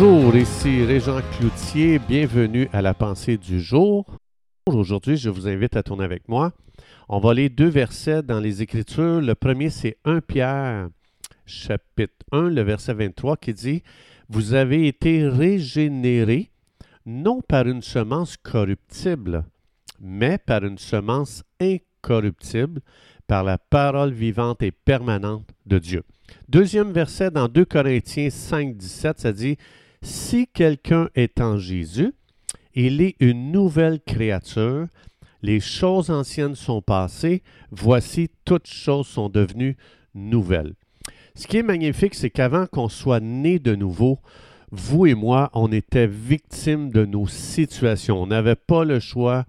Bonjour, ici Régent Cloutier, bienvenue à la pensée du jour. Aujourd'hui, je vous invite à tourner avec moi. On va lire deux versets dans les Écritures. Le premier, c'est 1 Pierre, chapitre 1, le verset 23, qui dit Vous avez été régénérés, non par une semence corruptible, mais par une semence incorruptible, par la parole vivante et permanente de Dieu. Deuxième verset dans 2 Corinthiens 5, 17, ça dit Si quelqu'un est en Jésus, il est une nouvelle créature. Les choses anciennes sont passées. Voici, toutes choses sont devenues nouvelles. Ce qui est magnifique, c'est qu'avant qu'on soit né de nouveau, vous et moi, on était victimes de nos situations. On n'avait pas le choix.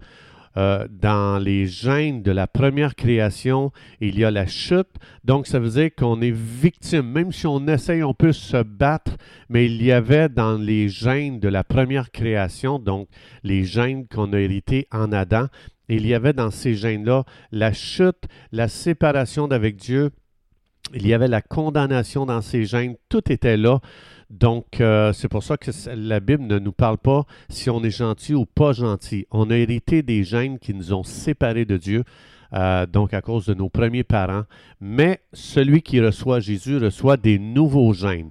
Euh, dans les gènes de la première création, il y a la chute. Donc, ça veut dire qu'on est victime. Même si on essaye, on peut se battre, mais il y avait dans les gènes de la première création, donc les gènes qu'on a hérités en Adam, il y avait dans ces gènes-là la chute, la séparation d'avec Dieu, il y avait la condamnation dans ces gènes, tout était là. Donc, euh, c'est pour ça que la Bible ne nous parle pas si on est gentil ou pas gentil. On a hérité des gènes qui nous ont séparés de Dieu, euh, donc à cause de nos premiers parents. Mais celui qui reçoit Jésus reçoit des nouveaux gènes.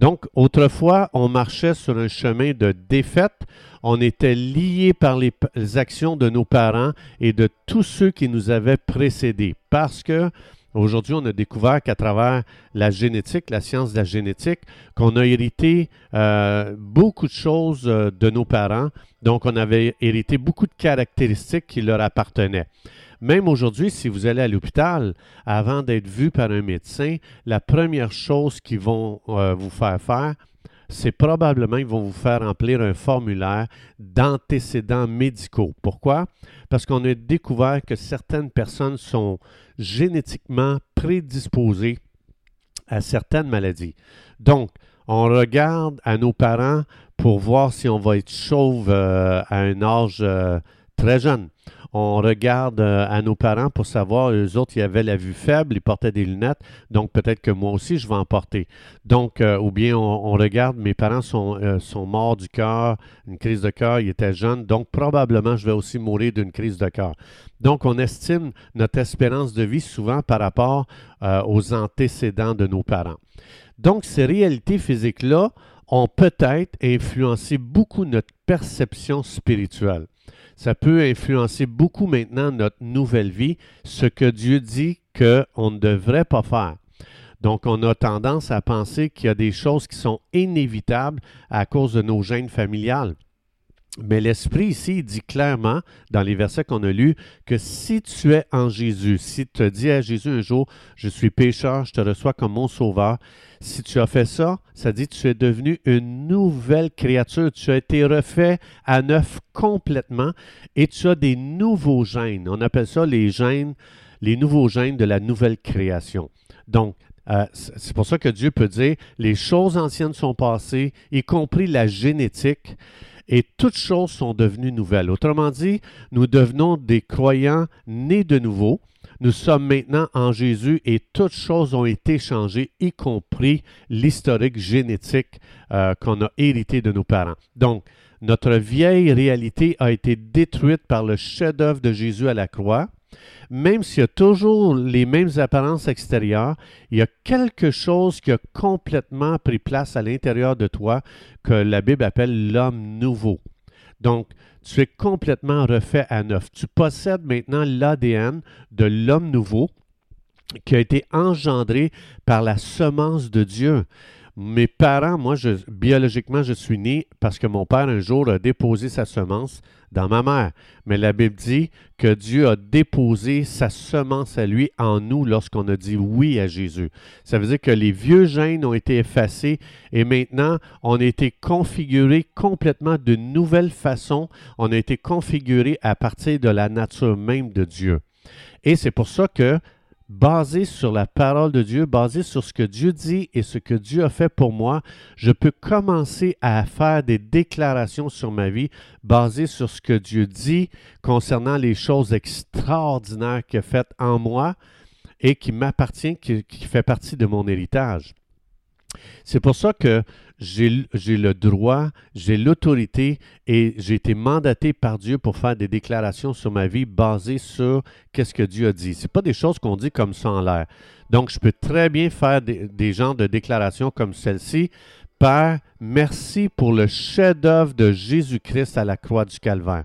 Donc, autrefois, on marchait sur un chemin de défaite. On était lié par les, actions de nos parents et de tous ceux qui nous avaient précédés. Parce que Aujourd'hui, on a découvert qu'à travers la génétique, la science de la génétique, qu'on a hérité euh, beaucoup de choses euh, de nos parents. Donc, on avait hérité beaucoup de caractéristiques qui leur appartenaient. Même aujourd'hui, si vous allez à l'hôpital, avant d'être vu par un médecin, la première chose qu'ils vont euh, vous faire faire, c'est probablement qu'ils vont vous faire remplir un formulaire d'antécédents médicaux. Pourquoi? Parce qu'on a découvert que certaines personnes sont génétiquement prédisposées à certaines maladies. Donc, on regarde à nos parents pour voir si on va être chauve euh, à un âge euh, très jeune on regarde euh, à nos parents pour savoir, eux autres, ils avaient la vue faible, ils portaient des lunettes, donc peut-être que moi aussi, je vais en porter. Donc, euh, ou bien on, regarde, mes parents sont, euh, sont morts du cœur, une crise de cœur, ils étaient jeunes, donc probablement je vais aussi mourir d'une crise de cœur. Donc, on estime notre espérance de vie souvent par rapport aux antécédents de nos parents. Donc, ces réalités physiques-là ont peut-être influencé beaucoup notre perception spirituelle ça peut influencer beaucoup maintenant notre nouvelle vie, ce que Dieu dit qu'on ne devrait pas faire. Donc, on a tendance à penser qu'il y a des choses qui sont inévitables à cause de nos gènes familiales. Mais l'Esprit ici dit clairement, dans les versets qu'on a lus, que si tu es en Jésus, si tu te dis à Jésus un jour, je suis pécheur, je te reçois comme mon sauveur, si tu as fait ça, ça dit que tu es devenu une nouvelle créature. Tu as été refait à neuf complètement et tu as des nouveaux gènes. On appelle ça les gènes, les nouveaux gènes de la nouvelle création. Donc, euh, c'est pour ça que Dieu peut dire les choses anciennes sont passées, y compris la génétique, et toutes choses sont devenues nouvelles. Autrement dit, nous devenons des croyants nés de nouveau nous sommes maintenant en Jésus et toutes choses ont été changées, y compris l'historique génétique euh, qu'on a hérité de nos parents. Donc, notre vieille réalité a été détruite par le chef-d'œuvre de Jésus à la croix. Même s'il y a toujours les mêmes apparences extérieures, il y a quelque chose qui a complètement pris place à l'intérieur de toi que la Bible appelle l'homme nouveau. Donc, tu es complètement refait à neuf. Tu possèdes maintenant l'ADN de l'homme nouveau qui a été engendré par la semence de Dieu. Mes parents, moi, biologiquement, je suis né parce que mon père, un jour, a déposé sa semence dans ma mère. Mais la Bible dit que Dieu a déposé sa semence à lui en nous lorsqu'on a dit oui à Jésus. Ça veut dire que les vieux gènes ont été effacés et maintenant, on a été configuré complètement d'une nouvelle façon. On a été configuré à partir de la nature même de Dieu. Et c'est pour ça que basé sur la parole de Dieu, basé sur ce que Dieu dit et ce que Dieu a fait pour moi, je peux commencer à faire des déclarations sur ma vie basées sur ce que Dieu dit concernant les choses extraordinaires qu'il a faites en moi et qui m'appartient, qui, qui fait partie de mon héritage. C'est pour ça que j'ai le droit, j'ai l'autorité et j'ai été mandaté par Dieu pour faire des déclarations sur ma vie basées sur qu'est-ce que Dieu a dit. Ce pas des choses qu'on dit comme ça en l'air. Donc, je peux très bien faire des, des genres de déclarations comme celle-ci. Père, merci pour le chef-d'œuvre de Jésus-Christ à la croix du Calvaire.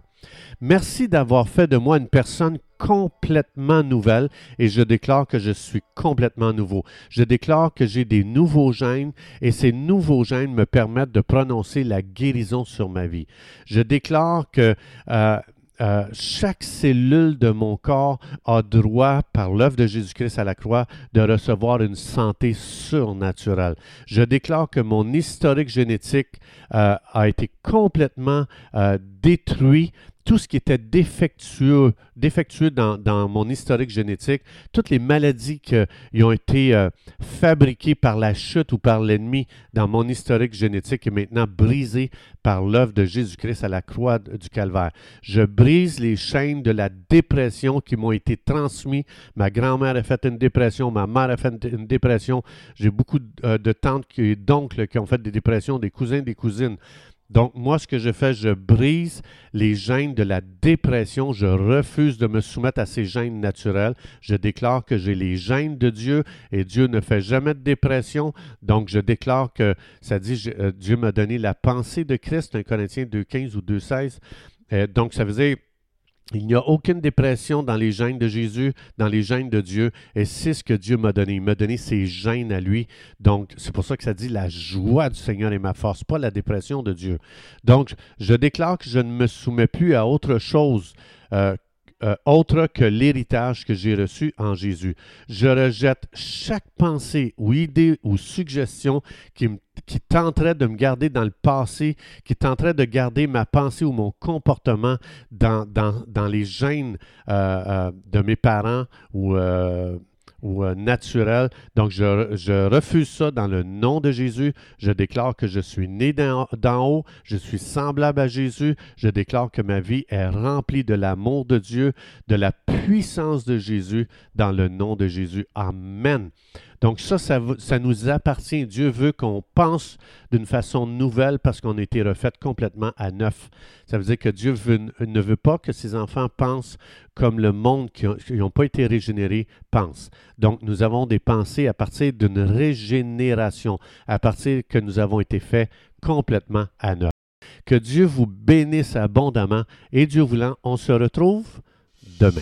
Merci d'avoir fait de moi une personne complètement nouvelle et je déclare que je suis complètement nouveau. Je déclare que j'ai des nouveaux gènes et ces nouveaux gènes me permettent de prononcer la guérison sur ma vie. Je déclare que euh, euh, chaque cellule de mon corps a droit, par l'œuvre de Jésus-Christ à la croix, de recevoir une santé surnaturelle. Je déclare que mon historique génétique euh, a été complètement détruit tout ce qui était défectueux, dans, mon historique génétique, toutes les maladies qui ont été euh, fabriquées par la chute ou par l'ennemi dans mon historique génétique est maintenant brisé par l'œuvre de Jésus-Christ à la croix du Calvaire. Je brise les chaînes de la dépression qui m'ont été transmises. Ma grand-mère a fait une dépression, ma mère a fait une dépression. J'ai beaucoup euh, de tantes et d'oncles qui ont fait des dépressions, des cousins, des cousines. Donc, moi, ce que je fais, je brise les gènes de la dépression. Je refuse de me soumettre à ces gènes naturels. Je déclare que j'ai les gènes de Dieu et Dieu ne fait jamais de dépression. Donc, je déclare que, ça dit, euh, Dieu m'a donné la pensée de Christ, un Corinthien 2.15 ou 2.16. Euh, donc, ça veut dire il n'y a aucune dépression dans les gènes de Jésus, dans les gènes de Dieu, et c'est ce que Dieu m'a donné. Il m'a donné ses gènes à lui. Donc, c'est pour ça que ça dit la joie du Seigneur est ma force, pas la dépression de Dieu. Donc, je déclare que je ne me soumets plus à autre chose euh, euh, autre que l'héritage que j'ai reçu en Jésus. Je rejette chaque pensée ou idée ou suggestion qui, qui tenterait de me garder dans le passé, qui tenterait de garder ma pensée ou mon comportement dans, dans, les gènes euh, euh, de mes parents ou ou euh, naturel. Donc, je, refuse ça dans le nom de Jésus. Je déclare que je suis né d'en haut, je suis semblable à Jésus. Je déclare que ma vie est remplie de l'amour de Dieu, de la puissance de Jésus dans le nom de Jésus. Amen. Donc ça, ça, nous appartient. Dieu veut qu'on pense d'une façon nouvelle parce qu'on a été refait complètement à neuf. Ça veut dire que Dieu ne veut pas que ses enfants pensent comme le monde qui n'ont pas été régénérés pense. Donc nous avons des pensées à partir d'une régénération, à partir que nous avons été faits complètement à neuf. Que Dieu vous bénisse abondamment et Dieu voulant, on se retrouve demain.